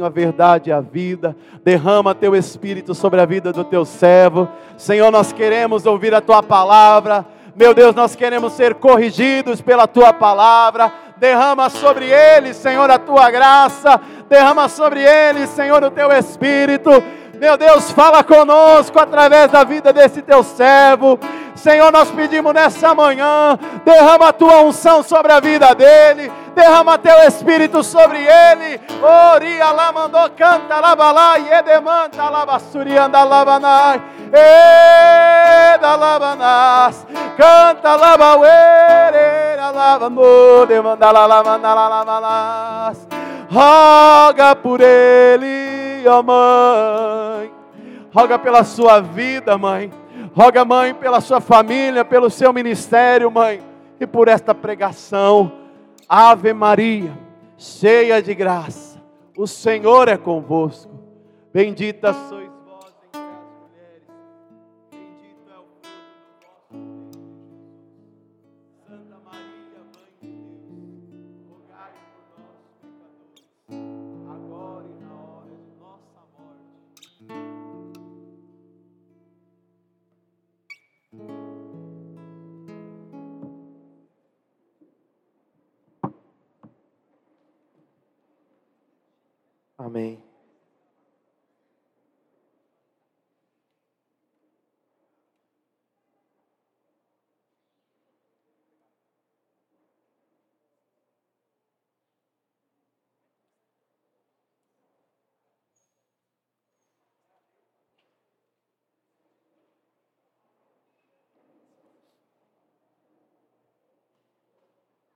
a verdade e a vida. Derrama teu espírito sobre a vida do teu servo. Senhor, nós queremos ouvir a tua palavra. Meu Deus, nós queremos ser corrigidos pela tua palavra. Derrama sobre ele, Senhor, a tua graça. Derrama sobre ele, Senhor, o teu espírito. Meu Deus, fala conosco através da vida desse teu servo. Senhor, nós pedimos nessa manhã, derrama a tua unção sobre a vida dele, derrama teu espírito sobre ele. Oria lá mandou canta labalá e edemanta labassurianda labanai. Eda labanas, canta labauere, lavando, demanda la lavanda la lavanas. Roga por ele, ó mãe. Roga pela sua vida, mãe. Roga, mãe, pela sua família, pelo seu ministério, mãe, e por esta pregação. Ave Maria, cheia de graça, o Senhor é convosco. Bendita sois Amém.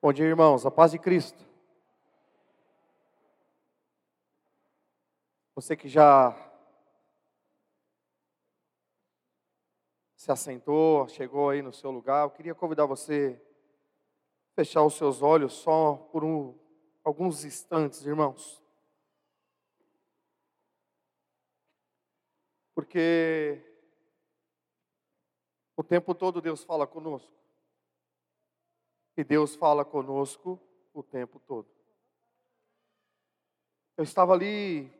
Bom dia, irmãos. A paz de Cristo. Você que já se assentou, chegou aí no seu lugar, eu queria convidar você a fechar os seus olhos só por um, alguns instantes, irmãos. Porque o tempo todo Deus fala conosco. E Deus fala conosco o tempo todo. Eu estava ali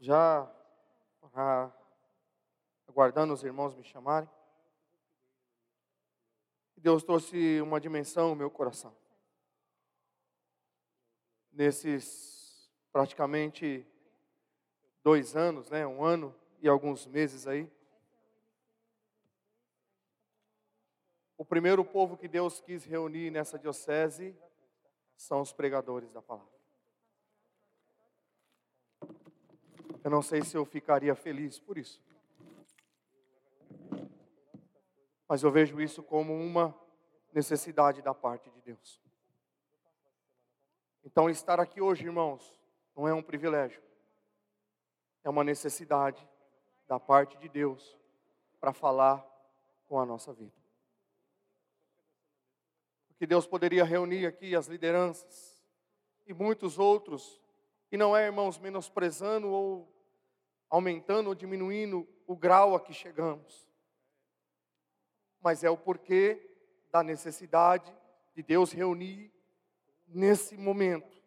já aguardando os irmãos me chamarem. Deus trouxe uma dimensão no meu coração. Nesses praticamente dois anos, né, um ano e alguns meses aí, O primeiro povo que Deus quis reunir nessa diocese são os pregadores da palavra. Eu não sei se eu ficaria feliz por isso. Mas eu vejo isso como uma necessidade da parte de Deus. Então, estar aqui hoje, irmãos, não é um privilégio, é uma necessidade da parte de Deus para falar com a nossa vida que Deus poderia reunir aqui as lideranças e muitos outros, e não é, irmãos, menosprezando ou aumentando ou diminuindo o grau a que chegamos, mas é o porquê da necessidade de Deus reunir nesse momento,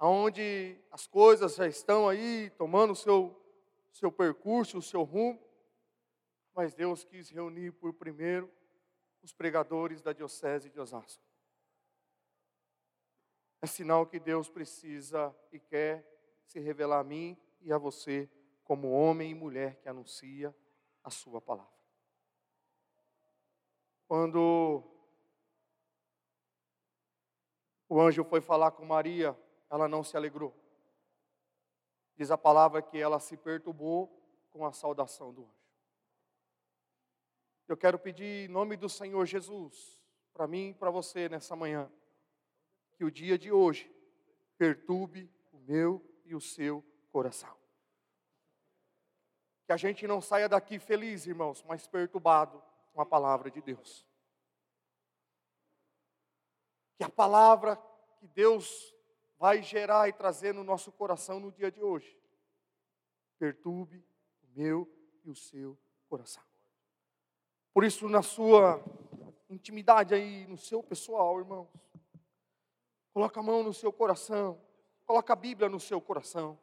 onde as coisas já estão aí tomando o seu, seu percurso, o seu rumo, mas Deus quis reunir por primeiro os pregadores da Diocese de Osasco. É sinal que Deus precisa e quer se revelar a mim e a você como homem e mulher que anuncia a sua palavra. Quando o anjo foi falar com Maria, ela não se alegrou. Diz a palavra que ela se perturbou com a saudação do anjo. Eu quero pedir em nome do Senhor Jesus, para mim e para você nessa manhã, que o dia de hoje perturbe o meu e o seu coração. Que a gente não saia daqui feliz, irmãos, mas perturbado com a palavra de Deus. Que a palavra que Deus vai gerar e trazer no nosso coração no dia de hoje perturbe o meu e o seu coração. Por isso, na sua intimidade aí, no seu pessoal, irmãos, coloca a mão no seu coração, coloca a Bíblia no seu coração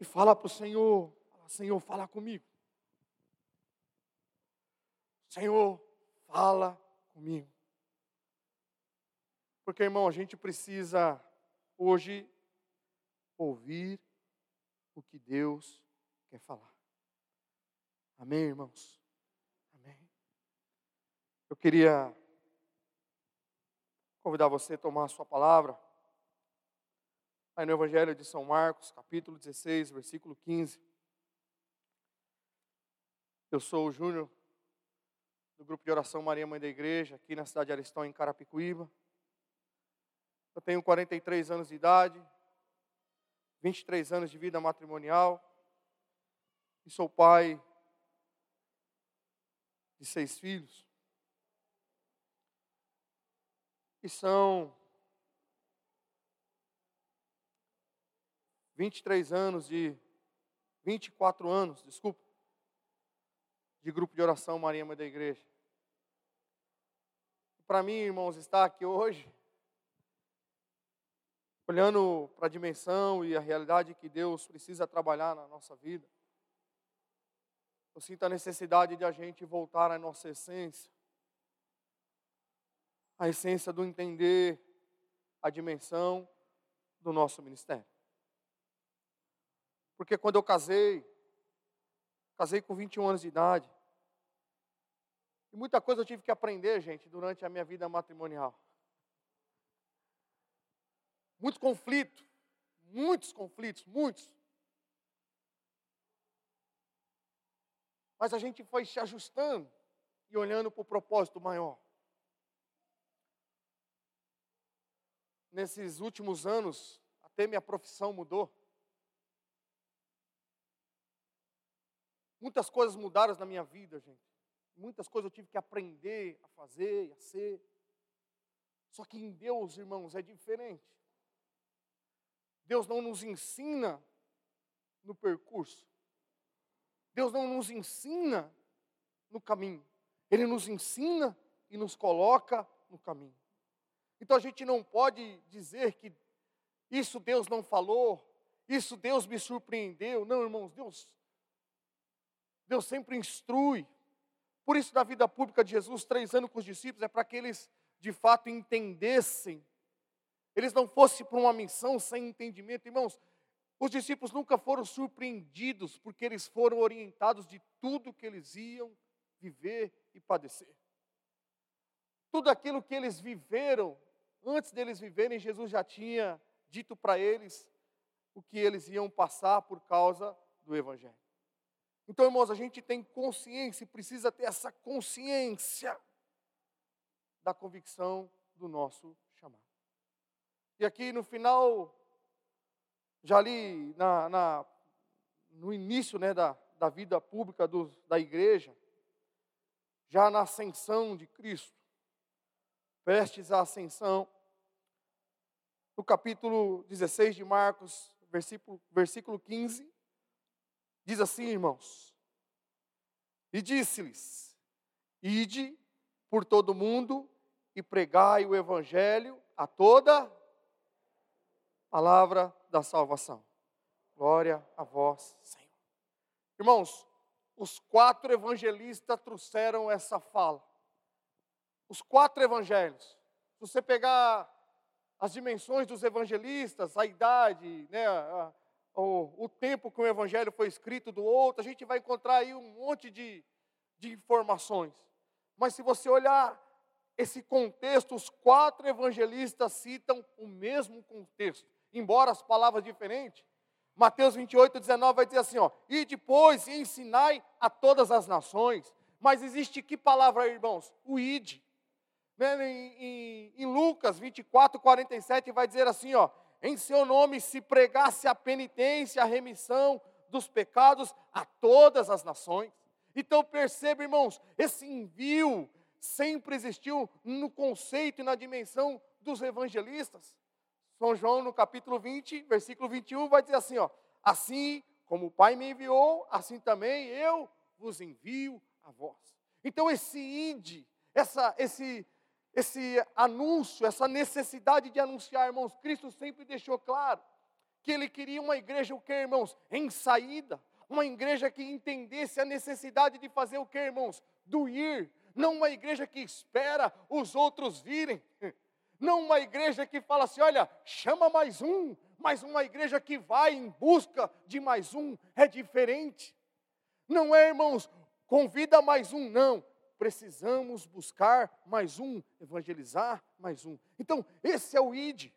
e fala para o Senhor: Senhor, fala comigo. Senhor, fala comigo. Porque, irmão, a gente precisa hoje ouvir o que Deus quer falar. Amém, irmãos? Amém. Eu queria convidar você a tomar a sua palavra. Aí no Evangelho de São Marcos, capítulo 16, versículo 15. Eu sou o Júnior, do grupo de oração Maria Mãe da Igreja, aqui na cidade de Aristão, em Carapicuíba. Eu tenho 43 anos de idade, 23 anos de vida matrimonial, e sou pai de seis filhos. E são 23 anos de 24 anos, desculpa, de grupo de oração Maria Mãe da Igreja. Para mim, irmãos, estar aqui hoje, olhando para a dimensão e a realidade que Deus precisa trabalhar na nossa vida, eu sinto a necessidade de a gente voltar à nossa essência, a essência do entender a dimensão do nosso ministério. Porque quando eu casei, casei com 21 anos de idade, e muita coisa eu tive que aprender, gente, durante a minha vida matrimonial. Muitos conflitos, muitos conflitos, muitos. Mas a gente foi se ajustando e olhando para o propósito maior. Nesses últimos anos, até minha profissão mudou. Muitas coisas mudaram na minha vida, gente. Muitas coisas eu tive que aprender a fazer e a ser. Só que em Deus, irmãos, é diferente. Deus não nos ensina no percurso. Deus não nos ensina no caminho. Ele nos ensina e nos coloca no caminho. Então a gente não pode dizer que isso Deus não falou, isso Deus me surpreendeu. Não, irmãos, Deus Deus sempre instrui. Por isso, na vida pública de Jesus, três anos com os discípulos, é para que eles de fato entendessem. Eles não fossem para uma missão sem entendimento. Irmãos, os discípulos nunca foram surpreendidos, porque eles foram orientados de tudo que eles iam viver e padecer. Tudo aquilo que eles viveram, antes deles viverem, Jesus já tinha dito para eles o que eles iam passar por causa do Evangelho. Então, irmãos, a gente tem consciência e precisa ter essa consciência da convicção do nosso chamado. E aqui no final já ali na, na no início né, da, da vida pública do, da igreja, já na ascensão de Cristo, prestes à ascensão, no capítulo 16 de Marcos, versículo, versículo 15, diz assim, irmãos: E disse-lhes: Ide por todo mundo e pregai o evangelho a toda palavra da salvação. Glória a vós, Senhor. Irmãos, os quatro evangelistas trouxeram essa fala. Os quatro evangelhos. Se você pegar as dimensões dos evangelistas, a idade, né, a, o, o tempo que o evangelho foi escrito do outro, a gente vai encontrar aí um monte de, de informações. Mas se você olhar esse contexto, os quatro evangelistas citam o mesmo contexto embora as palavras diferentes. Mateus 28, 19 vai dizer assim: ó, e depois ensinai a todas as nações. Mas existe que palavra, irmãos? O id. Em, em, em, Lucas 24, 47 vai dizer assim: ó, em seu nome se pregasse a penitência, a remissão dos pecados a todas as nações. Então perceba, irmãos, esse envio sempre existiu no conceito e na dimensão dos evangelistas. São João, no capítulo 20, versículo 21, vai dizer assim: ó, assim como o Pai me enviou, assim também eu vos envio a vós. Então, esse ide, essa, esse, esse anúncio, essa necessidade de anunciar, irmãos, Cristo sempre deixou claro que ele queria uma igreja o que, irmãos? Em saída. Uma igreja que entendesse a necessidade de fazer o que, irmãos? Do ir. Não uma igreja que espera os outros virem. Não uma igreja que fala assim: olha, chama mais um. Mas uma igreja que vai em busca de mais um. É diferente. Não é, irmãos, convida mais um, não. Precisamos buscar mais um, evangelizar mais um. Então, esse é o ID.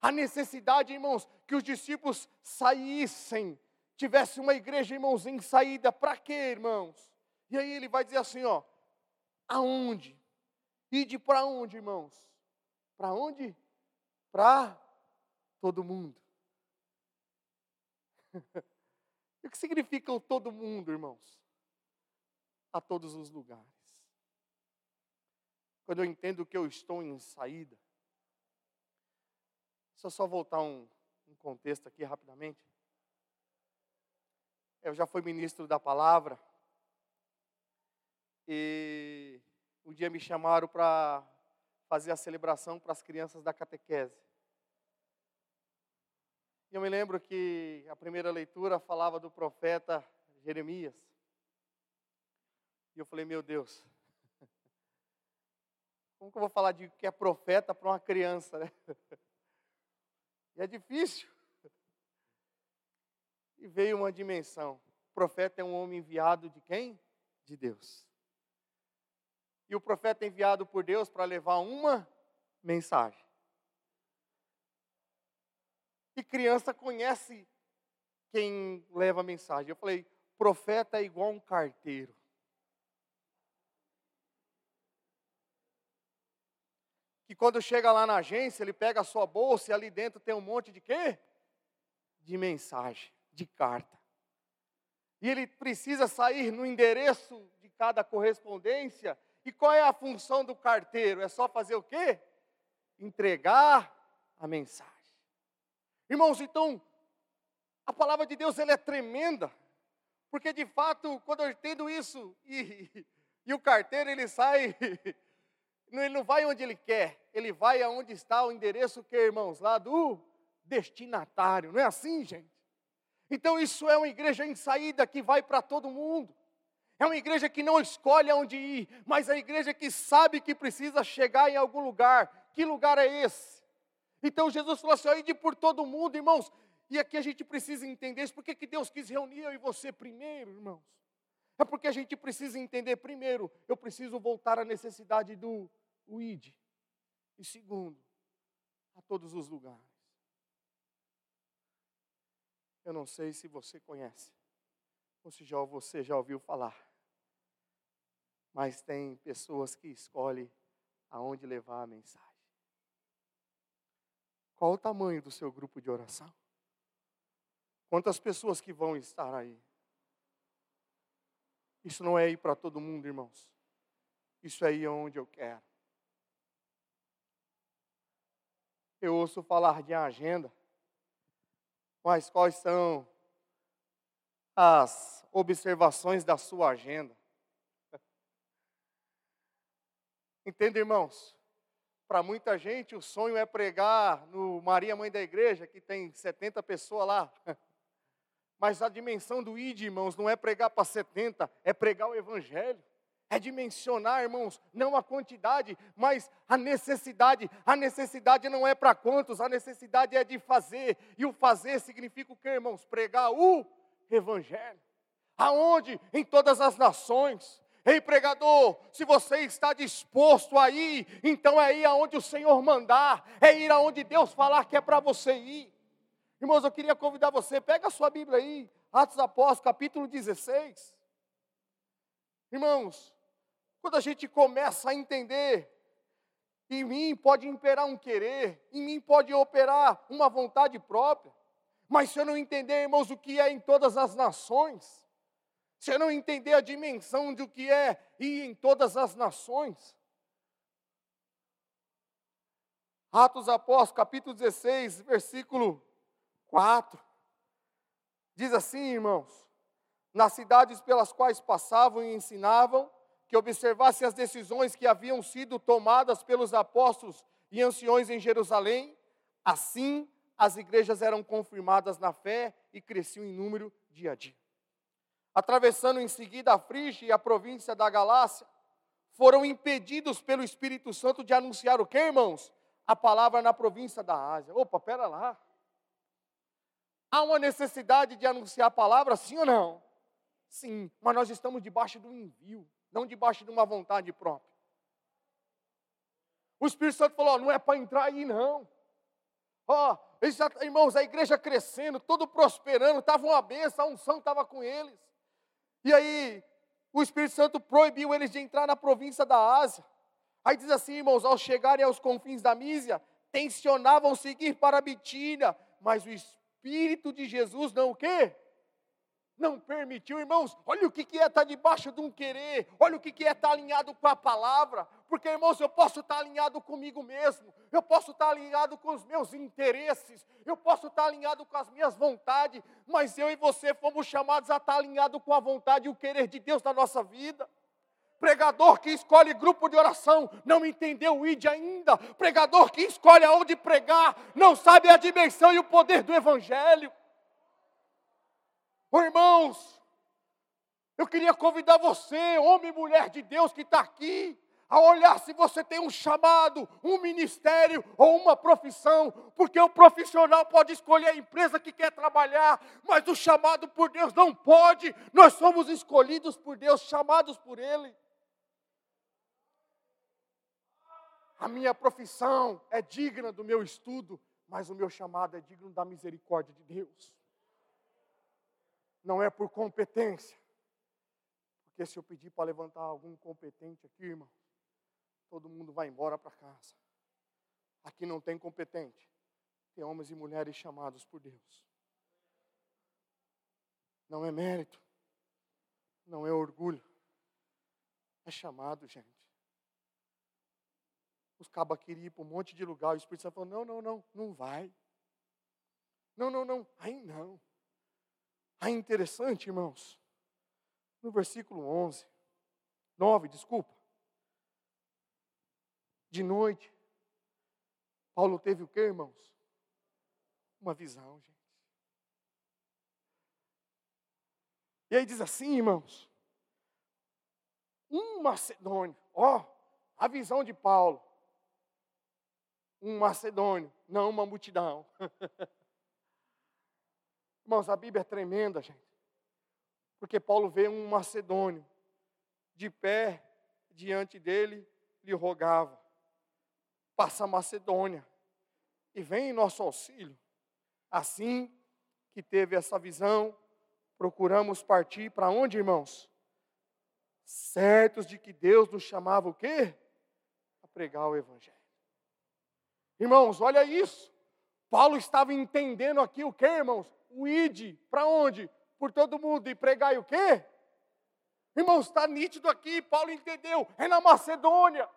A necessidade, irmãos, que os discípulos saíssem, tivesse uma igreja, irmãos, em saída. Para quê, irmãos? E aí ele vai dizer assim, ó, aonde? Ide para onde, irmãos? Para onde? Para todo mundo. o que significa o todo mundo, irmãos? A todos os lugares. Quando eu entendo que eu estou em saída, Deixa eu só voltar um, um contexto aqui rapidamente. Eu já fui ministro da palavra e um dia me chamaram para fazer a celebração para as crianças da catequese. E eu me lembro que a primeira leitura falava do profeta Jeremias. E eu falei, meu Deus, como que eu vou falar de que é profeta para uma criança, né? E é difícil. E veio uma dimensão. O profeta é um homem enviado de quem? De Deus. E o profeta é enviado por Deus para levar uma mensagem. E criança conhece quem leva a mensagem. Eu falei, profeta é igual um carteiro. Que quando chega lá na agência, ele pega a sua bolsa e ali dentro tem um monte de quê? De mensagem, de carta. E ele precisa sair no endereço de cada correspondência. E qual é a função do carteiro? É só fazer o quê? Entregar a mensagem. Irmãos, então, a palavra de Deus ela é tremenda. Porque de fato, quando eu entendo isso, e, e o carteiro ele sai Ele não vai onde ele quer, ele vai aonde está o endereço que, irmãos, lá do destinatário. Não é assim, gente? Então isso é uma igreja em saída que vai para todo mundo. É uma igreja que não escolhe aonde ir, mas a igreja que sabe que precisa chegar em algum lugar. Que lugar é esse? Então Jesus falou assim: ide por todo mundo, irmãos. E aqui a gente precisa entender isso. Por que Deus quis reunir eu e você primeiro, irmãos? É porque a gente precisa entender, primeiro, eu preciso voltar à necessidade do id. E segundo, a todos os lugares. Eu não sei se você conhece, ou se já, você já ouviu falar, mas tem pessoas que escolhem aonde levar a mensagem. Qual o tamanho do seu grupo de oração? Quantas pessoas que vão estar aí? Isso não é ir para todo mundo, irmãos. Isso é ir onde eu quero. Eu ouço falar de agenda, mas quais são as observações da sua agenda? Entende, irmãos? Para muita gente, o sonho é pregar no Maria Mãe da Igreja, que tem 70 pessoas lá. Mas a dimensão do ID, irmãos, não é pregar para 70, é pregar o Evangelho. É dimensionar, irmãos, não a quantidade, mas a necessidade. A necessidade não é para quantos, a necessidade é de fazer. E o fazer significa o que, irmãos? Pregar o Evangelho. Aonde? Em todas as nações. Ei, pregador, se você está disposto a ir, então é ir aonde o Senhor mandar, é ir aonde Deus falar que é para você ir. Irmãos, eu queria convidar você, pega a sua Bíblia aí, Atos Apóstolos, capítulo 16. Irmãos, quando a gente começa a entender, em mim pode imperar um querer, em mim pode operar uma vontade própria, mas se eu não entender, irmãos, o que é em todas as nações, se eu não entender a dimensão do que é ir em todas as nações, Atos Apóstolos, capítulo 16, versículo 4. Diz assim, irmãos: nas cidades pelas quais passavam e ensinavam, que observassem as decisões que haviam sido tomadas pelos apóstolos e anciões em Jerusalém, assim as igrejas eram confirmadas na fé e cresciam em número dia a dia. Atravessando em seguida a Frígia e a província da Galácia, foram impedidos pelo Espírito Santo de anunciar o que, irmãos? A palavra na província da Ásia. Opa, pera lá. Há uma necessidade de anunciar a palavra, sim ou não? Sim, mas nós estamos debaixo do envio, não debaixo de uma vontade própria. O Espírito Santo falou: não é para entrar aí, não. Ó, irmãos, a igreja crescendo, tudo prosperando, estava uma benção, a unção estava com eles. E aí, o Espírito Santo proibiu eles de entrar na província da Ásia. Aí diz assim, irmãos, ao chegarem aos confins da Mísia, tensionavam seguir para a Bitínia, mas o Espírito de Jesus não o quê? não permitiu, irmãos, olha o que é estar debaixo de um querer, olha o que é estar alinhado com a palavra, porque, irmãos, eu posso estar alinhado comigo mesmo, eu posso estar alinhado com os meus interesses, eu posso estar alinhado com as minhas vontades, mas eu e você fomos chamados a estar alinhado com a vontade e o querer de Deus na nossa vida. Pregador que escolhe grupo de oração não entendeu o ID ainda. Pregador que escolhe aonde pregar não sabe a dimensão e o poder do Evangelho. Oh, irmãos, eu queria convidar você, homem e mulher de Deus que está aqui, a olhar se você tem um chamado, um ministério ou uma profissão, porque o profissional pode escolher a empresa que quer trabalhar, mas o chamado por Deus não pode. Nós somos escolhidos por Deus, chamados por Ele. A minha profissão é digna do meu estudo, mas o meu chamado é digno da misericórdia de Deus não é por competência. Porque se eu pedir para levantar algum competente aqui, irmão, todo mundo vai embora para casa. Aqui não tem competente. Tem homens e mulheres chamados por Deus. Não é mérito. Não é orgulho. É chamado, gente. Os cabas queriam ir para um monte de lugar. O Espírito Santo falou: não, não, não, não vai. Não, não, não, aí não. Ah, interessante, irmãos. No versículo 11, 9, desculpa. De noite, Paulo teve o que, irmãos? Uma visão, gente. E aí diz assim, irmãos. Um macedônio, ó, a visão de Paulo. Um macedônio, não uma multidão. Irmãos, a Bíblia é tremenda, gente. Porque Paulo vê um macedônio de pé diante dele, lhe rogava: passa a Macedônia e vem em nosso auxílio. Assim que teve essa visão, procuramos partir para onde, irmãos? Certos de que Deus nos chamava o quê? A pregar o Evangelho. Irmãos, olha isso. Paulo estava entendendo aqui o que, irmãos? o id, para onde? Por todo mundo, e pregai o quê? Irmãos, está nítido aqui, Paulo entendeu, é na Macedônia,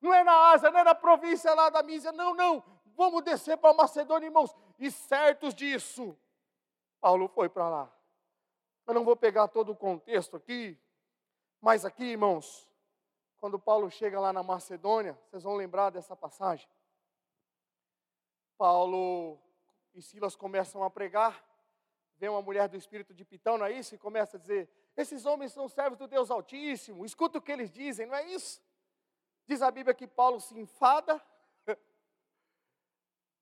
não é na Ásia, não é na província lá da Mísia, não, não, vamos descer para a Macedônia, irmãos, e certos disso, Paulo foi para lá. Eu não vou pegar todo o contexto aqui, mas aqui, irmãos, quando Paulo chega lá na Macedônia, vocês vão lembrar dessa passagem. Paulo e Silas começam a pregar, vem uma mulher do espírito de Pitão, não é isso? E começa a dizer: esses homens são servos do Deus Altíssimo, escuta o que eles dizem, não é isso? Diz a Bíblia que Paulo se enfada,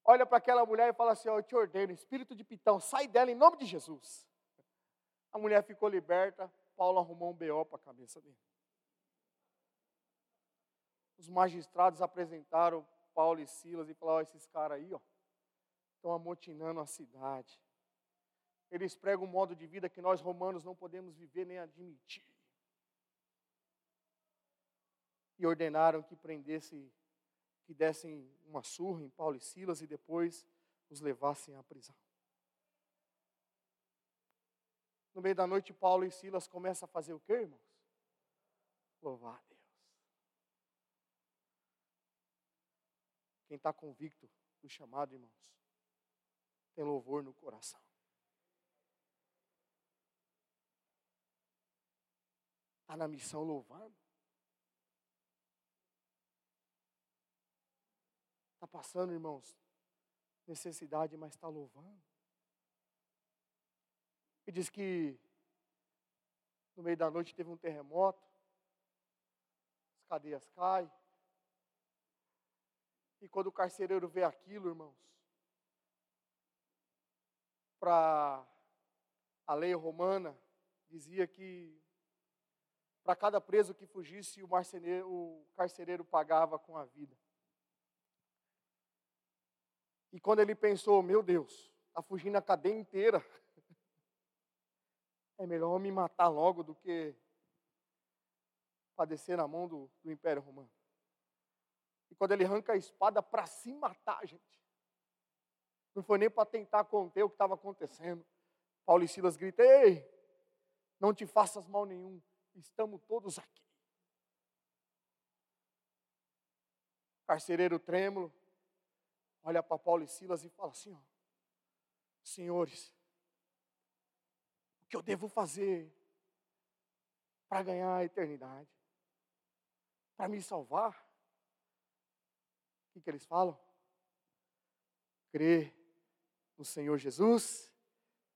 olha para aquela mulher e fala assim: Eu te ordeno, espírito de Pitão, sai dela em nome de Jesus. A mulher ficou liberta, Paulo arrumou um BO para a cabeça dele. Os magistrados apresentaram Paulo e Silas e falaram: esses caras aí, ó, estão amotinando a cidade. Eles pregam um modo de vida que nós romanos não podemos viver nem admitir. E ordenaram que prendesse, que dessem uma surra em Paulo e Silas e depois os levassem à prisão. No meio da noite, Paulo e Silas começam a fazer o que, irmãos? Louvar a Deus. Quem está convicto do chamado, irmãos, tem louvor no coração. Está na missão louvando. Está passando, irmãos, necessidade, mas está louvando. E diz que no meio da noite teve um terremoto, as cadeias caem. E quando o carcereiro vê aquilo, irmãos, para a lei romana, dizia que para cada preso que fugisse, o, o carcereiro pagava com a vida. E quando ele pensou, meu Deus, está fugindo a cadeia inteira, é melhor me matar logo do que padecer na mão do, do Império Romano. E quando ele arranca a espada para se matar, gente, não foi nem para tentar conter o que estava acontecendo. Paulo e Silas gritam: Ei, não te faças mal nenhum, estamos todos aqui. Carcereiro trêmulo, olha para Paulo e Silas e fala assim: ó, Senhores, que eu devo fazer para ganhar a eternidade? Para me salvar? Que, que eles falam? Crê no Senhor Jesus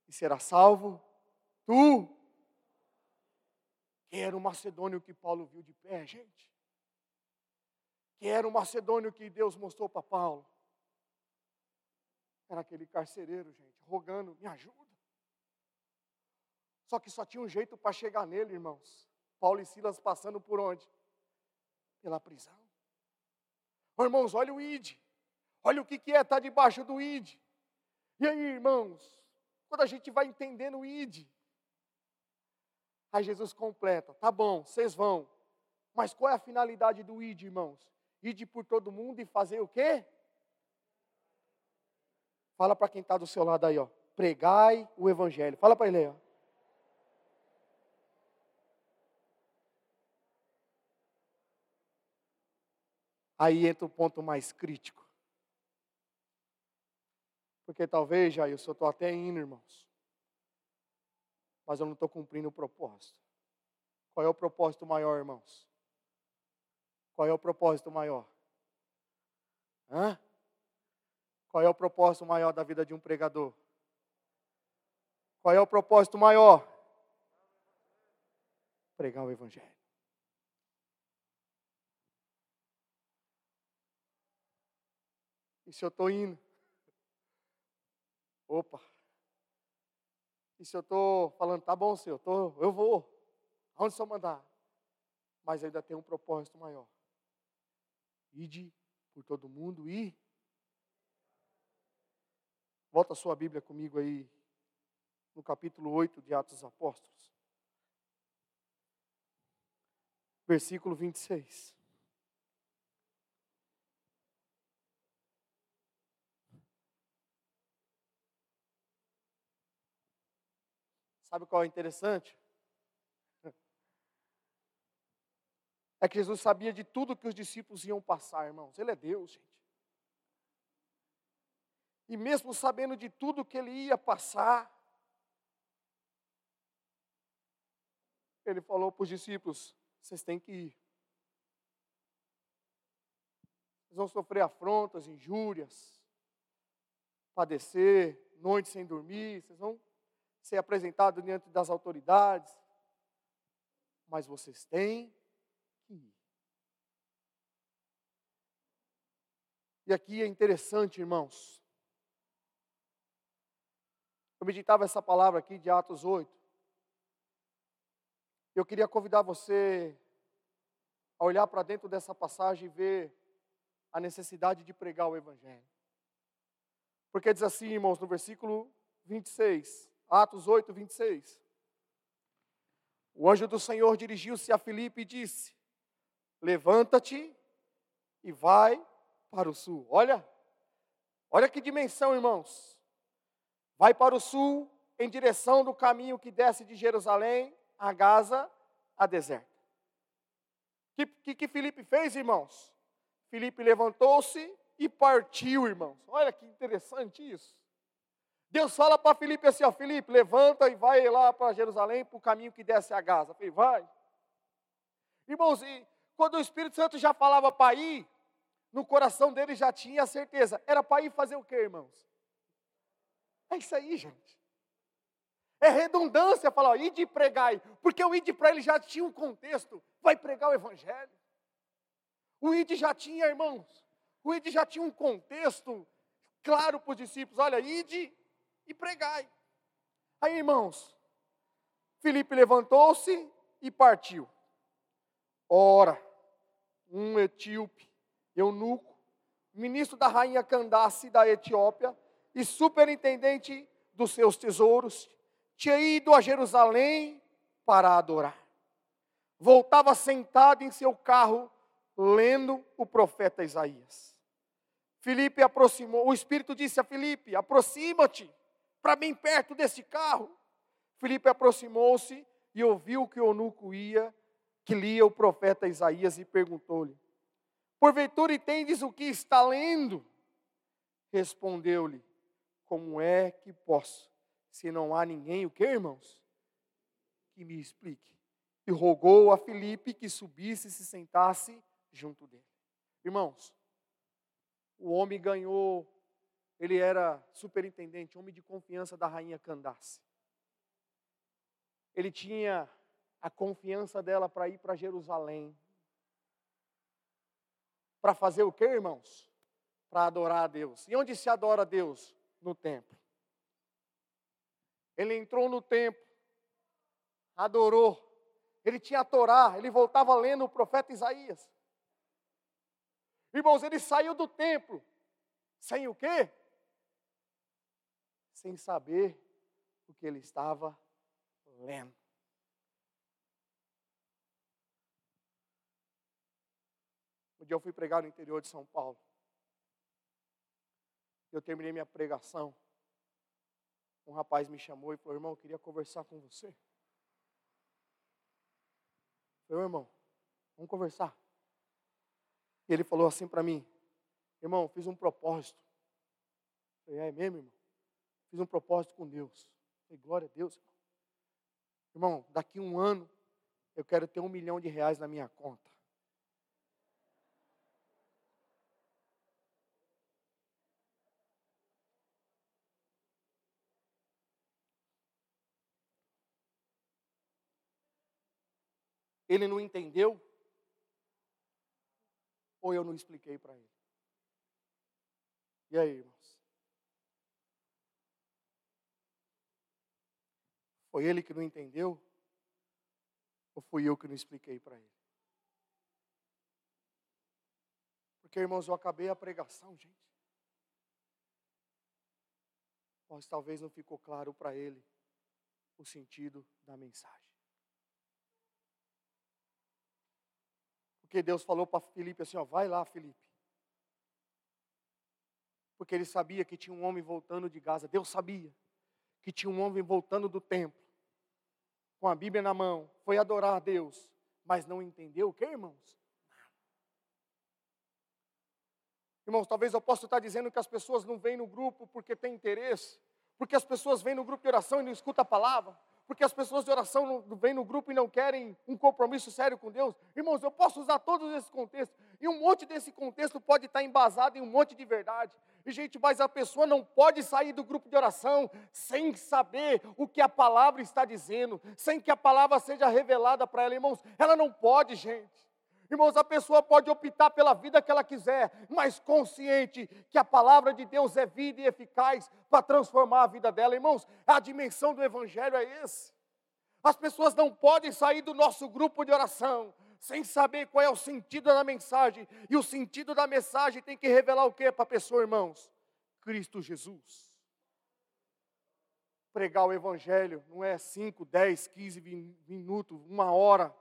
e será salvo tu. Quem era o macedônio que Paulo viu de pé, gente? Quem era o macedônio que Deus mostrou para Paulo? Era aquele carcereiro, gente, rogando: me ajuda. Só que só tinha um jeito para chegar nele, irmãos. Paulo e Silas passando por onde? Pela prisão. Oh, irmãos, olha o ID. Olha o que, que é estar debaixo do ID. E aí, irmãos, quando a gente vai entendendo o ID, aí Jesus completa: tá bom, vocês vão. Mas qual é a finalidade do ID, irmãos? ID por todo mundo e fazer o quê? Fala para quem está do seu lado aí, ó. Pregai o evangelho. Fala para ele aí, ó. Aí entra o ponto mais crítico. Porque talvez, já eu estou até indo, irmãos. Mas eu não estou cumprindo o propósito. Qual é o propósito maior, irmãos? Qual é o propósito maior? Hã? Qual é o propósito maior da vida de um pregador? Qual é o propósito maior? Pregar o Evangelho. E se eu estou indo? Opa. E se eu estou falando, tá bom, senhor, tô, eu vou. Aonde o senhor mandar? Mas ainda tem um propósito maior. Ide por todo mundo e. Volta a sua Bíblia comigo aí, no capítulo 8 de Atos dos Apóstolos. Versículo 26. Sabe qual é interessante? É que Jesus sabia de tudo que os discípulos iam passar, irmãos. Ele é Deus, gente. E mesmo sabendo de tudo que ele ia passar, ele falou para os discípulos: vocês têm que ir. Vocês vão sofrer afrontas, injúrias, padecer, noite sem dormir, vocês vão ser apresentado diante das autoridades, mas vocês têm que ir. E aqui é interessante, irmãos. Eu meditava essa palavra aqui de Atos 8. Eu queria convidar você a olhar para dentro dessa passagem e ver a necessidade de pregar o Evangelho. Porque diz assim, irmãos, no versículo 26: Atos 8, 26. O anjo do Senhor dirigiu-se a Filipe e disse: Levanta-te e vai para o sul. Olha, olha que dimensão, irmãos. Vai para o sul em direção do caminho que desce de Jerusalém a Gaza, a deserto. O que, que, que Filipe fez, irmãos? Filipe levantou-se e partiu, irmãos. Olha que interessante isso. Deus fala para Felipe assim: ó, Felipe, levanta e vai lá para Jerusalém, para o caminho que desce a Gaza. Falei, vai. Irmãos, e quando o Espírito Santo já falava para ir, no coração dele já tinha a certeza. Era para ir fazer o quê, irmãos? É isso aí, gente. É redundância falar, ó, ide pregai, porque o ide para ele já tinha um contexto, vai pregar o evangelho. O ide já tinha, irmãos, o ide já tinha um contexto claro para os discípulos, olha, ide e pregai. Aí, irmãos, Filipe levantou-se e partiu. Ora, um etíope, eunuco, ministro da rainha Candace da Etiópia e superintendente dos seus tesouros, tinha ido a Jerusalém para adorar. Voltava sentado em seu carro, lendo o profeta Isaías. Filipe aproximou, o Espírito disse a Filipe: aproxima-te para bem perto desse carro. Filipe aproximou-se e ouviu que o eunuco ia, que lia o profeta Isaías e perguntou-lhe: Porventura entendes o que está lendo? Respondeu-lhe: Como é que posso? se não há ninguém, o que, irmãos? Que me explique. E rogou a Filipe que subisse e se sentasse junto dele. Irmãos, o homem ganhou, ele era superintendente, homem de confiança da rainha Candace. Ele tinha a confiança dela para ir para Jerusalém. Para fazer o que, irmãos? Para adorar a Deus. E onde se adora a Deus? No templo. Ele entrou no templo, adorou. Ele tinha a Torá, ele voltava lendo o profeta Isaías. Irmãos, ele saiu do templo sem o quê? Sem saber o que ele estava lendo. Um dia eu fui pregar no interior de São Paulo. Eu terminei minha pregação um rapaz me chamou e falou: irmão, eu queria conversar com você. Eu falei, irmão, vamos conversar. E ele falou assim para mim: irmão, fiz um propósito. Eu falei, é mesmo, irmão? Fiz um propósito com Deus. Eu falei, glória a Deus, irmão. Irmão, daqui um ano eu quero ter um milhão de reais na minha conta. Ele não entendeu? Ou eu não expliquei para ele? E aí, irmãos? Foi ele que não entendeu? Ou fui eu que não expliquei para ele? Porque, irmãos, eu acabei a pregação, gente. Mas talvez não ficou claro para ele o sentido da mensagem. Porque Deus falou para Felipe assim: ó, vai lá, Felipe. Porque ele sabia que tinha um homem voltando de Gaza. Deus sabia que tinha um homem voltando do templo, com a Bíblia na mão, foi adorar a Deus, mas não entendeu o que, irmãos? Irmãos, talvez eu possa estar dizendo que as pessoas não vêm no grupo porque têm interesse, porque as pessoas vêm no grupo de oração e não escutam a palavra, porque as pessoas de oração não vêm no grupo e não querem um compromisso sério com Deus. Irmãos, eu posso usar todos esses contextos, e um monte desse contexto pode estar embasado em um monte de verdade. Gente, mas a pessoa não pode sair do grupo de oração sem saber o que a palavra está dizendo, sem que a palavra seja revelada para ela, irmãos. Ela não pode, gente. Irmãos, a pessoa pode optar pela vida que ela quiser, mas consciente que a palavra de Deus é vida e eficaz para transformar a vida dela. Irmãos, a dimensão do Evangelho é esse. As pessoas não podem sair do nosso grupo de oração sem saber qual é o sentido da mensagem. E o sentido da mensagem tem que revelar o que para a pessoa, irmãos? Cristo Jesus. Pregar o Evangelho não é 5, 10, 15 minutos, uma hora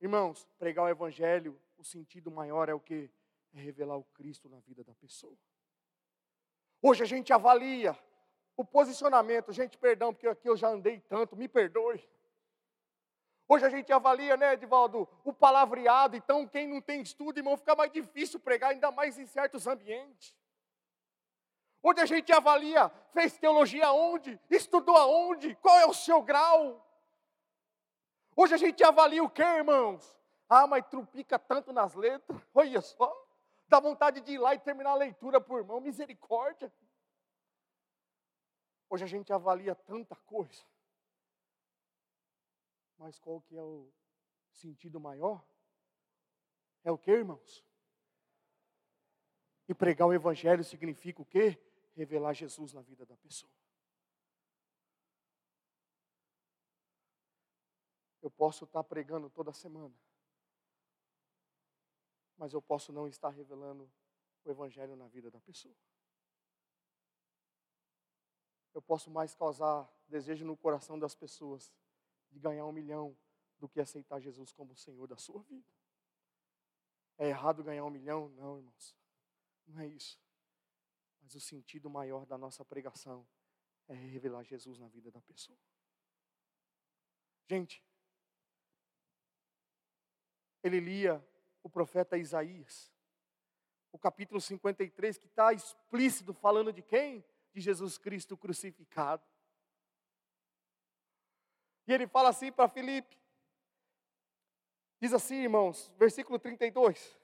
Irmãos, pregar o Evangelho, o sentido maior é o que? É revelar o Cristo na vida da pessoa. Hoje a gente avalia o posicionamento, gente, perdão, porque aqui eu já andei tanto, me perdoe. Hoje a gente avalia, né, Edivaldo, o palavreado, então quem não tem estudo, irmão, fica mais difícil pregar, ainda mais em certos ambientes. Hoje a gente avalia, fez teologia aonde? Estudou aonde? Qual é o seu grau? Hoje a gente avalia o que, irmãos? Ah, mas trupica tanto nas letras. Olha só. Dá vontade de ir lá e terminar a leitura por irmão, misericórdia. Hoje a gente avalia tanta coisa. Mas qual que é o sentido maior? É o que, irmãos? E pregar o evangelho significa o quê? Revelar Jesus na vida da pessoa. Eu posso estar pregando toda semana, mas eu posso não estar revelando o Evangelho na vida da pessoa. Eu posso mais causar desejo no coração das pessoas de ganhar um milhão do que aceitar Jesus como Senhor da sua vida. É errado ganhar um milhão? Não, irmãos. Não é isso. Mas o sentido maior da nossa pregação é revelar Jesus na vida da pessoa. Gente, ele lia o profeta Isaías, o capítulo 53, que está explícito falando de quem? De Jesus Cristo crucificado. E ele fala assim para Filipe, diz assim, irmãos, versículo 32.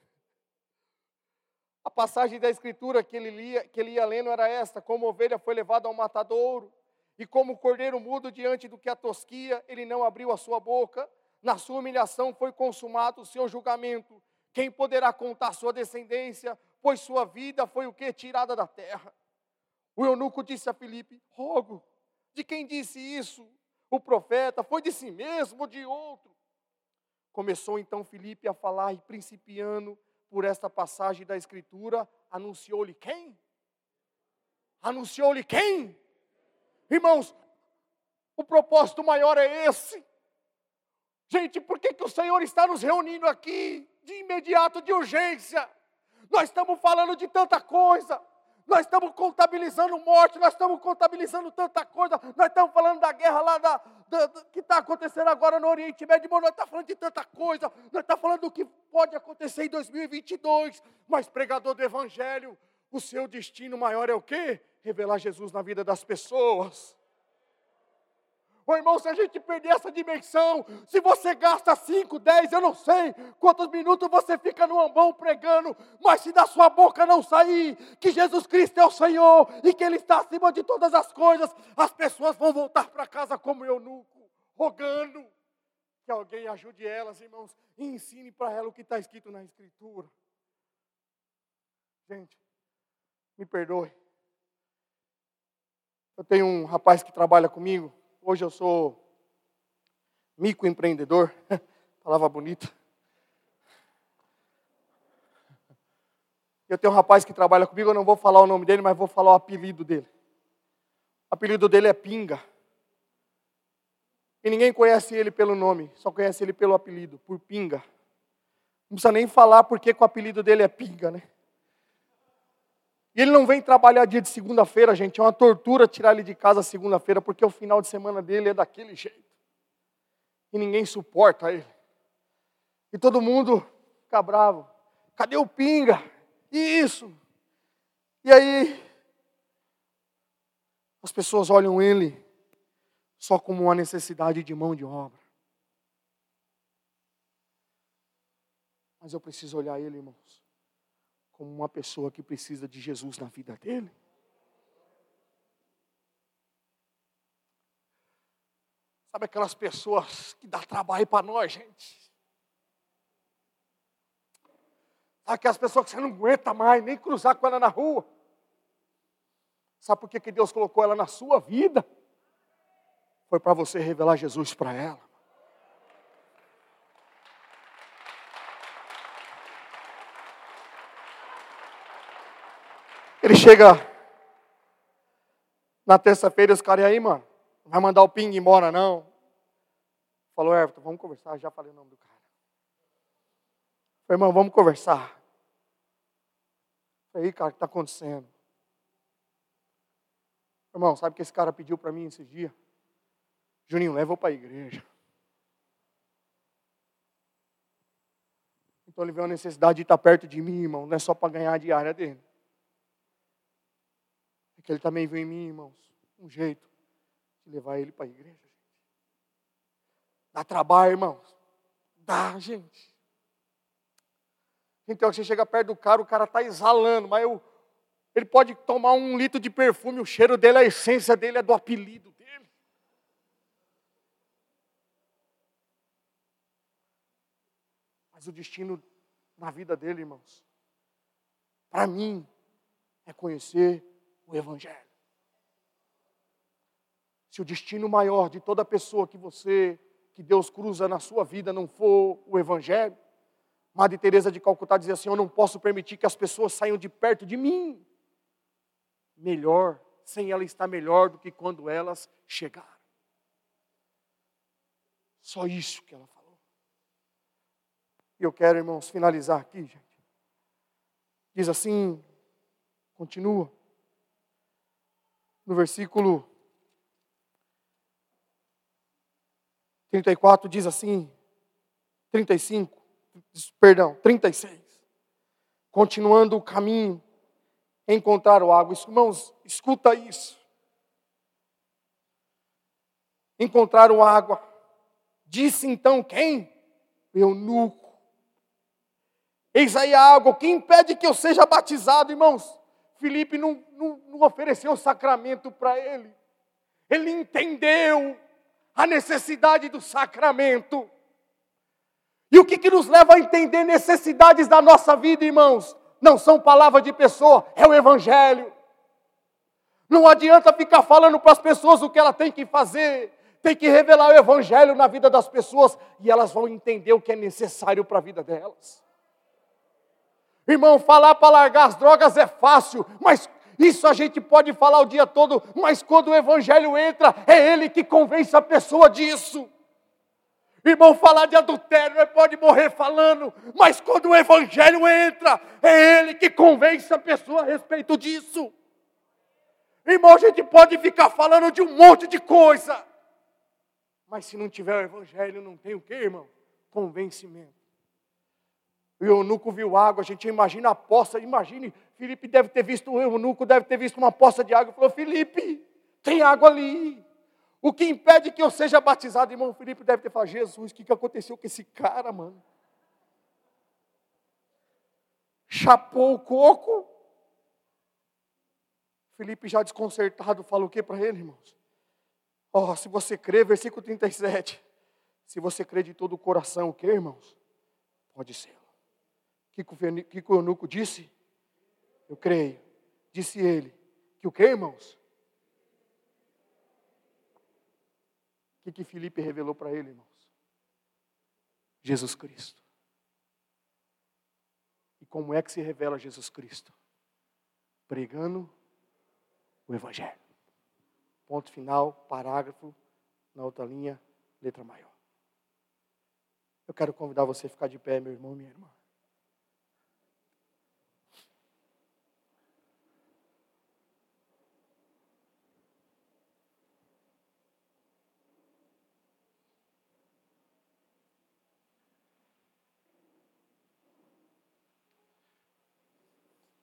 A passagem da escritura que ele, lia, que ele ia lendo era esta: Como ovelha foi levada ao matadouro, e como cordeiro mudo diante do que a tosquia, ele não abriu a sua boca na sua humilhação foi consumado o seu julgamento. Quem poderá contar sua descendência? Pois sua vida foi o que? Tirada da terra. O eunuco disse a Filipe: Rogo, de quem disse isso? O profeta foi de si mesmo ou de outro? Começou então Filipe a falar e principiando por esta passagem da escritura, anunciou-lhe quem? Anunciou-lhe quem? Irmãos, o propósito maior é esse. Gente, por que, que o Senhor está nos reunindo aqui de imediato, de urgência? Nós estamos falando de tanta coisa. Nós estamos contabilizando morte, nós estamos contabilizando tanta coisa, nós estamos falando da guerra lá da, da, da que está acontecendo agora no Oriente Médio, nós estamos falando de tanta coisa, nós estamos falando do que pode acontecer em 2022, mas pregador do Evangelho, o seu destino maior é o quê? Revelar Jesus na vida das pessoas. Ô irmão, se a gente perder essa dimensão, se você gasta 5, 10, eu não sei quantos minutos você fica no ambão pregando, mas se da sua boca não sair que Jesus Cristo é o Senhor e que Ele está acima de todas as coisas, as pessoas vão voltar para casa como eunuco, rogando que alguém ajude elas, irmãos, e ensine para elas o que está escrito na Escritura. Gente, me perdoe. Eu tenho um rapaz que trabalha comigo, Hoje eu sou microempreendedor, palavra bonita. Eu tenho um rapaz que trabalha comigo, eu não vou falar o nome dele, mas vou falar o apelido dele. O apelido dele é Pinga. E ninguém conhece ele pelo nome, só conhece ele pelo apelido, por Pinga. Não precisa nem falar porque o apelido dele é Pinga, né? E ele não vem trabalhar dia de segunda-feira, gente. É uma tortura tirar ele de casa segunda-feira, porque o final de semana dele é daquele jeito. E ninguém suporta ele. E todo mundo fica bravo. Cadê o pinga? E isso? E aí, as pessoas olham ele só como uma necessidade de mão de obra. Mas eu preciso olhar ele, irmãos, como uma pessoa que precisa de Jesus na vida dele. Sabe aquelas pessoas que dá trabalho para nós, gente? Sabe aquelas pessoas que você não aguenta mais nem cruzar com ela na rua? Sabe por que, que Deus colocou ela na sua vida? Foi para você revelar Jesus para ela. Ele chega na terça-feira, os caras, aí, mano, não vai mandar o ping embora, não. Falou, Everton, vamos conversar. Já falei o nome do cara. Falei, irmão, vamos conversar. Falei, cara, o que está acontecendo? Irmão, sabe o que esse cara pediu para mim esses dias? Juninho, leva para a igreja. Então ele vê a necessidade de estar perto de mim, irmão, não é só para ganhar a diária dele que ele também viu em mim, irmãos, um jeito de levar ele para a igreja. Gente. Dá trabalho, irmãos. Dá, gente. Então você chega perto do cara, o cara está exalando, mas eu, ele pode tomar um litro de perfume, o cheiro dele, a essência dele é do apelido dele. Mas o destino na vida dele, irmãos, para mim, é conhecer o Evangelho. Se o destino maior de toda pessoa que você, que Deus cruza na sua vida, não for o Evangelho, Madre Teresa de Calcutá dizia assim: Eu não posso permitir que as pessoas saiam de perto de mim. Melhor, sem ela estar melhor do que quando elas chegaram. Só isso que ela falou. E eu quero, irmãos, finalizar aqui, gente. Diz assim, continua. No versículo 34 diz assim, 35, perdão, 36. Continuando o caminho, encontraram água. Irmãos, escuta isso. Encontraram água. Disse então quem? Eunuco. Eis aí a água. O que impede que eu seja batizado, irmãos? Felipe não, não, não ofereceu sacramento para ele. Ele entendeu a necessidade do sacramento. E o que, que nos leva a entender necessidades da nossa vida, irmãos? Não são palavras de pessoa, é o Evangelho. Não adianta ficar falando para as pessoas o que ela tem que fazer, tem que revelar o Evangelho na vida das pessoas e elas vão entender o que é necessário para a vida delas. Irmão, falar para largar as drogas é fácil, mas isso a gente pode falar o dia todo, mas quando o Evangelho entra, é ele que convence a pessoa disso. Irmão, falar de adultério pode morrer falando, mas quando o Evangelho entra, é ele que convence a pessoa a respeito disso. Irmão, a gente pode ficar falando de um monte de coisa, mas se não tiver o Evangelho, não tem o que, irmão? Convencimento. O eunuco viu água, a gente imagina a poça, imagine Felipe deve ter visto, o eunuco deve ter visto uma poça de água e falou: Felipe, tem água ali. O que impede que eu seja batizado, irmão Felipe deve ter falado: Jesus, o que, que aconteceu com esse cara, mano? Chapou o coco. Felipe, já desconcertado, falou o que para ele, irmãos? Oh, se você crê, versículo 37. Se você crê de todo o coração, o que, irmãos? Pode ser. Que, o eunuco disse? Eu creio. Disse ele. Que o que, irmãos? O que, que Felipe revelou para ele, irmãos? Jesus Cristo. E como é que se revela Jesus Cristo? Pregando o Evangelho. Ponto final, parágrafo, na outra linha, letra maior. Eu quero convidar você a ficar de pé, meu irmão e minha irmã.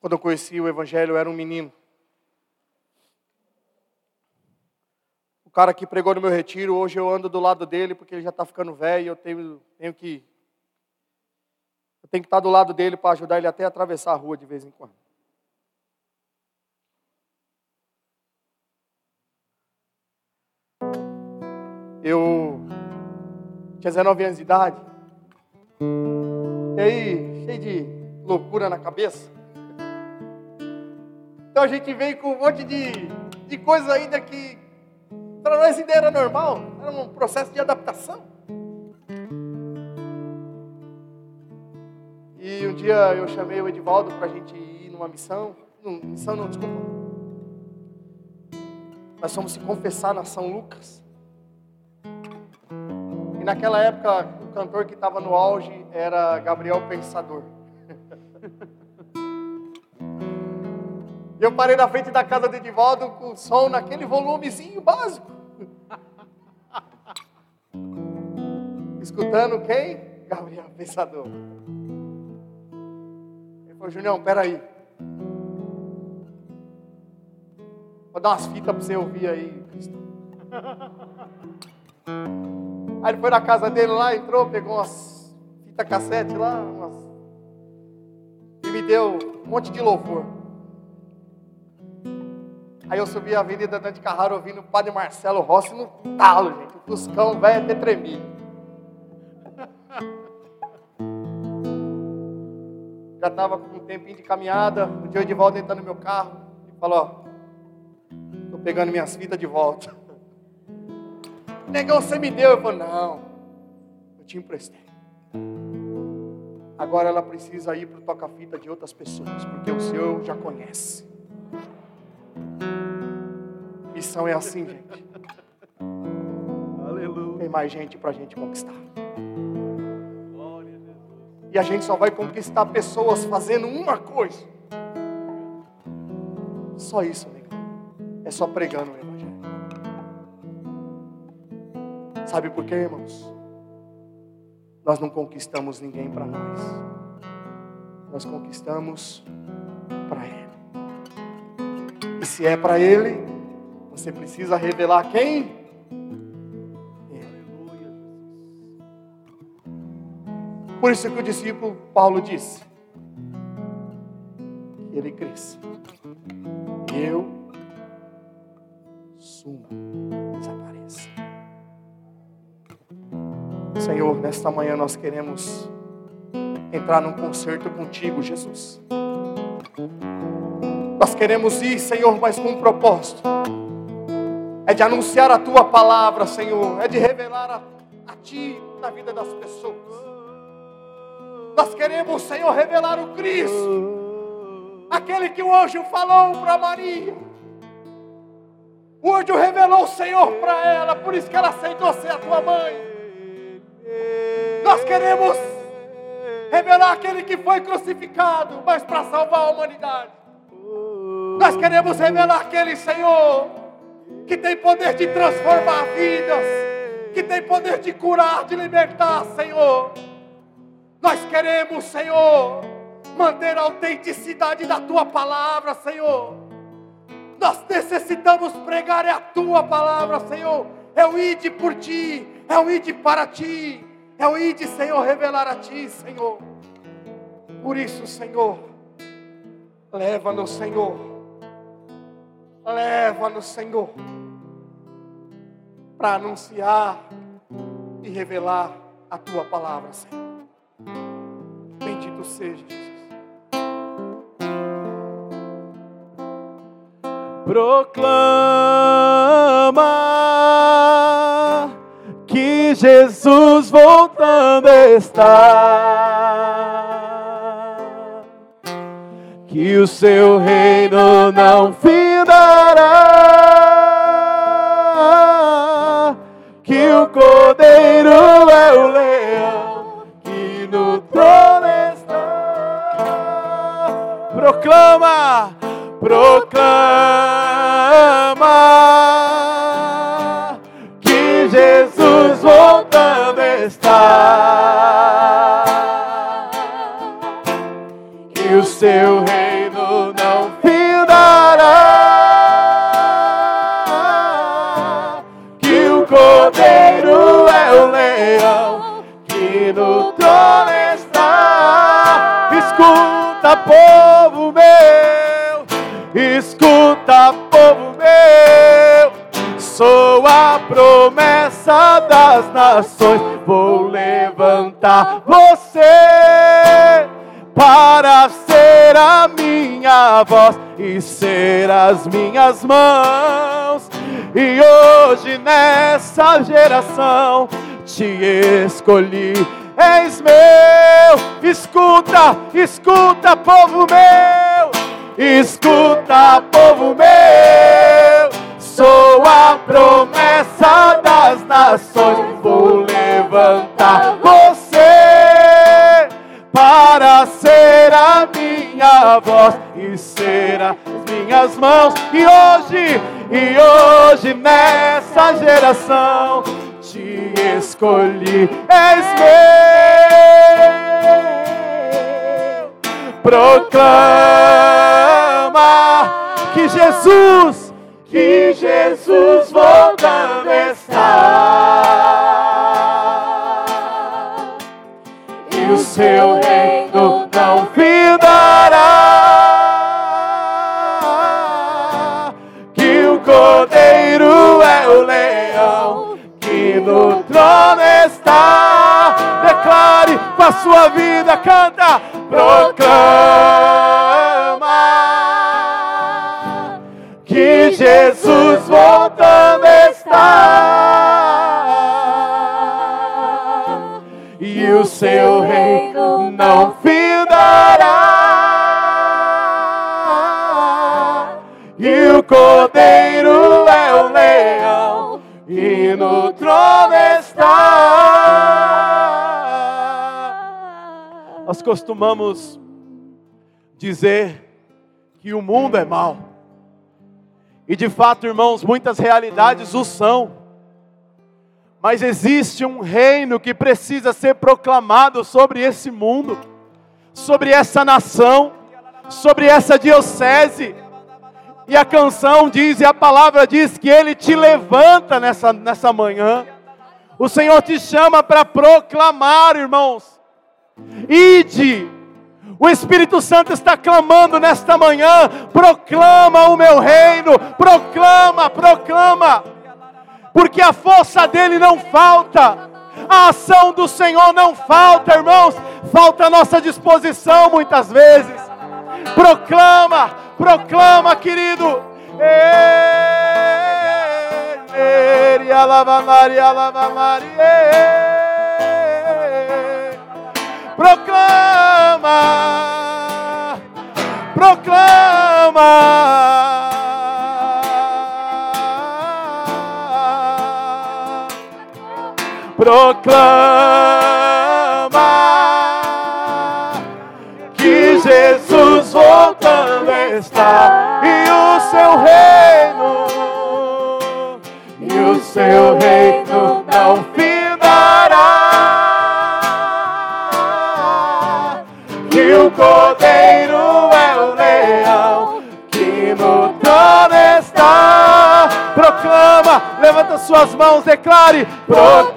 Quando eu conheci o Evangelho, eu era um menino. O cara que pregou no meu retiro, hoje eu ando do lado dele porque ele já está ficando velho e eu tenho, tenho que. Eu tenho que estar do lado dele para ajudar ele até a atravessar a rua de vez em quando. Eu tinha 19 anos de idade. E aí, cheio de loucura na cabeça. Então a gente veio com um monte de, de coisas ainda que para nós ainda era normal, era um processo de adaptação. E um dia eu chamei o Edivaldo para a gente ir numa missão, não, missão não, desculpa. Nós fomos se confessar na São Lucas. E naquela época o cantor que estava no auge era Gabriel Pensador. Eu parei na frente da casa de Edivaldo com o som naquele volumezinho básico. Escutando quem? Gabriel Pensador. Ele falou, Junião, peraí. Vou dar umas fitas para você ouvir aí, Aí ele foi na casa dele lá, entrou, pegou umas fitas cassete lá, umas me deu um monte de louvor. Aí eu subi a Avenida Dante Carraro ouvindo o Padre Marcelo Rossi no talo, gente. O Fuscão velho até tremido. Já estava com um tempinho de caminhada. O dia de volta entrando no meu carro e falou: Ó, tô pegando minhas fitas de volta. Negão, você me deu. Eu falei: Não, eu te emprestei. Agora ela precisa ir para o toca-fita de outras pessoas, porque o Senhor já conhece. Missão é assim, gente. Aleluia. Tem mais gente para a gente conquistar. E a gente só vai conquistar pessoas fazendo uma coisa. Só isso, negão. É só pregando o Evangelho. Sabe por quê, irmãos? Nós não conquistamos ninguém para nós. Nós conquistamos para Ele. E se é para Ele, você precisa revelar quem? Por isso que o discípulo Paulo disse ele cresça. E eu suma, desapareça. Senhor, nesta manhã nós queremos entrar num concerto contigo, Jesus. Nós queremos ir, Senhor, mas com um propósito. É de anunciar a tua palavra, Senhor. É de revelar a, a ti na vida das pessoas. Nós queremos, Senhor, revelar o Cristo. Aquele que o anjo falou para Maria. O anjo revelou o Senhor para ela, por isso que ela aceitou ser a tua mãe. Nós queremos revelar aquele que foi crucificado, mas para salvar a humanidade. Nós queremos revelar aquele Senhor que tem poder de transformar vidas, que tem poder de curar, de libertar, Senhor. Nós queremos, Senhor, manter a autenticidade da tua palavra, Senhor. Nós necessitamos pregar é a tua palavra, Senhor. É o ide por ti, é o ide para ti, é o ide, Senhor, revelar a ti, Senhor. Por isso, Senhor, leva-nos, Senhor. Leva-nos, Senhor, para anunciar e revelar a tua palavra, Senhor. Bendito seja, Jesus. Proclama que Jesus voltando está. Que o seu reino não findará. Que o cordeiro é o leão que no trono está. Proclama, proclama que Jesus voltando está. Que o seu reino povo meu, escuta, povo meu. Sou a promessa das nações. Vou levantar você para ser a minha voz e ser as minhas mãos. E hoje nessa geração te escolhi, és meu. Escuta, escuta, povo meu. Escuta, povo meu. Sou a promessa das nações. Vou levantar você para ser a minha voz e ser as minhas mãos. E hoje, e hoje nessa geração te escolhi, és meu. Proclama que Jesus, que Jesus Com a sua vida, canta, proclama que Jesus voltando está e o seu reino não findará. E o cordeiro é o leão e no trono está. Nós costumamos dizer que o mundo é mau. E de fato, irmãos, muitas realidades o são. Mas existe um reino que precisa ser proclamado sobre esse mundo, sobre essa nação, sobre essa diocese. E a canção diz, e a palavra diz que Ele te levanta nessa, nessa manhã. O Senhor te chama para proclamar, irmãos. Ide. O Espírito Santo está clamando nesta manhã: proclama o meu reino, proclama, proclama, porque a força dele não falta, a ação do Senhor não falta, irmãos, falta a nossa disposição muitas vezes. Proclama, proclama, querido. Ei, alava Maria. Proclama, proclama. Proclama que Jesus voltando está e o seu reino e o seu reino cordeiro é o leão que no trono está. Proclama, levanta suas mãos, declare: proclama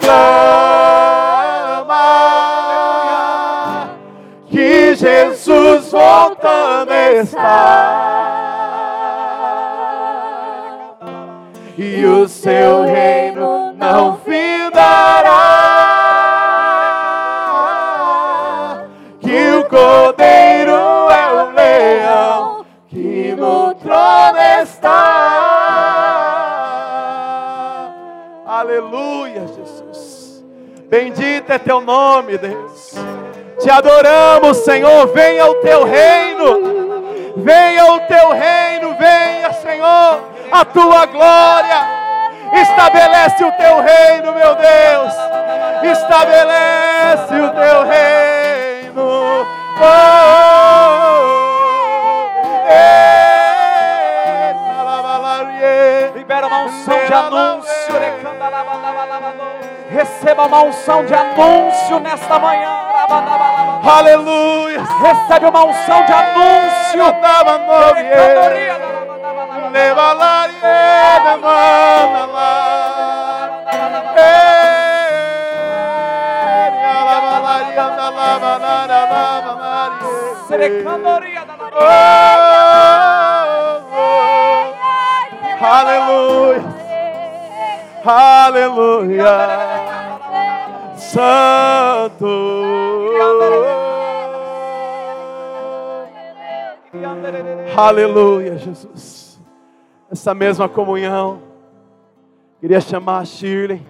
que Jesus voltando está. E o seu reino não Aleluia, Jesus. Bendito é teu nome, Deus. Te adoramos, Senhor. Venha o teu reino. Venha o teu reino, venha, Senhor, a tua glória. Estabelece o teu reino, meu Deus. Estabelece o teu reino. Oh, eh, Libera uma unção de anúncio. Receba uma unção de anúncio nesta manhã. Aleluia. Recebe uma unção de anúncio. Demanda Aleluia. Aleluia. Santo. Aleluia, Jesus. Essa mesma comunhão. Queria chamar a Shirley.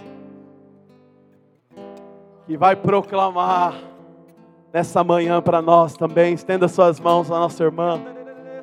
Que vai proclamar nessa manhã para nós também. Estenda suas mãos à nossa irmã.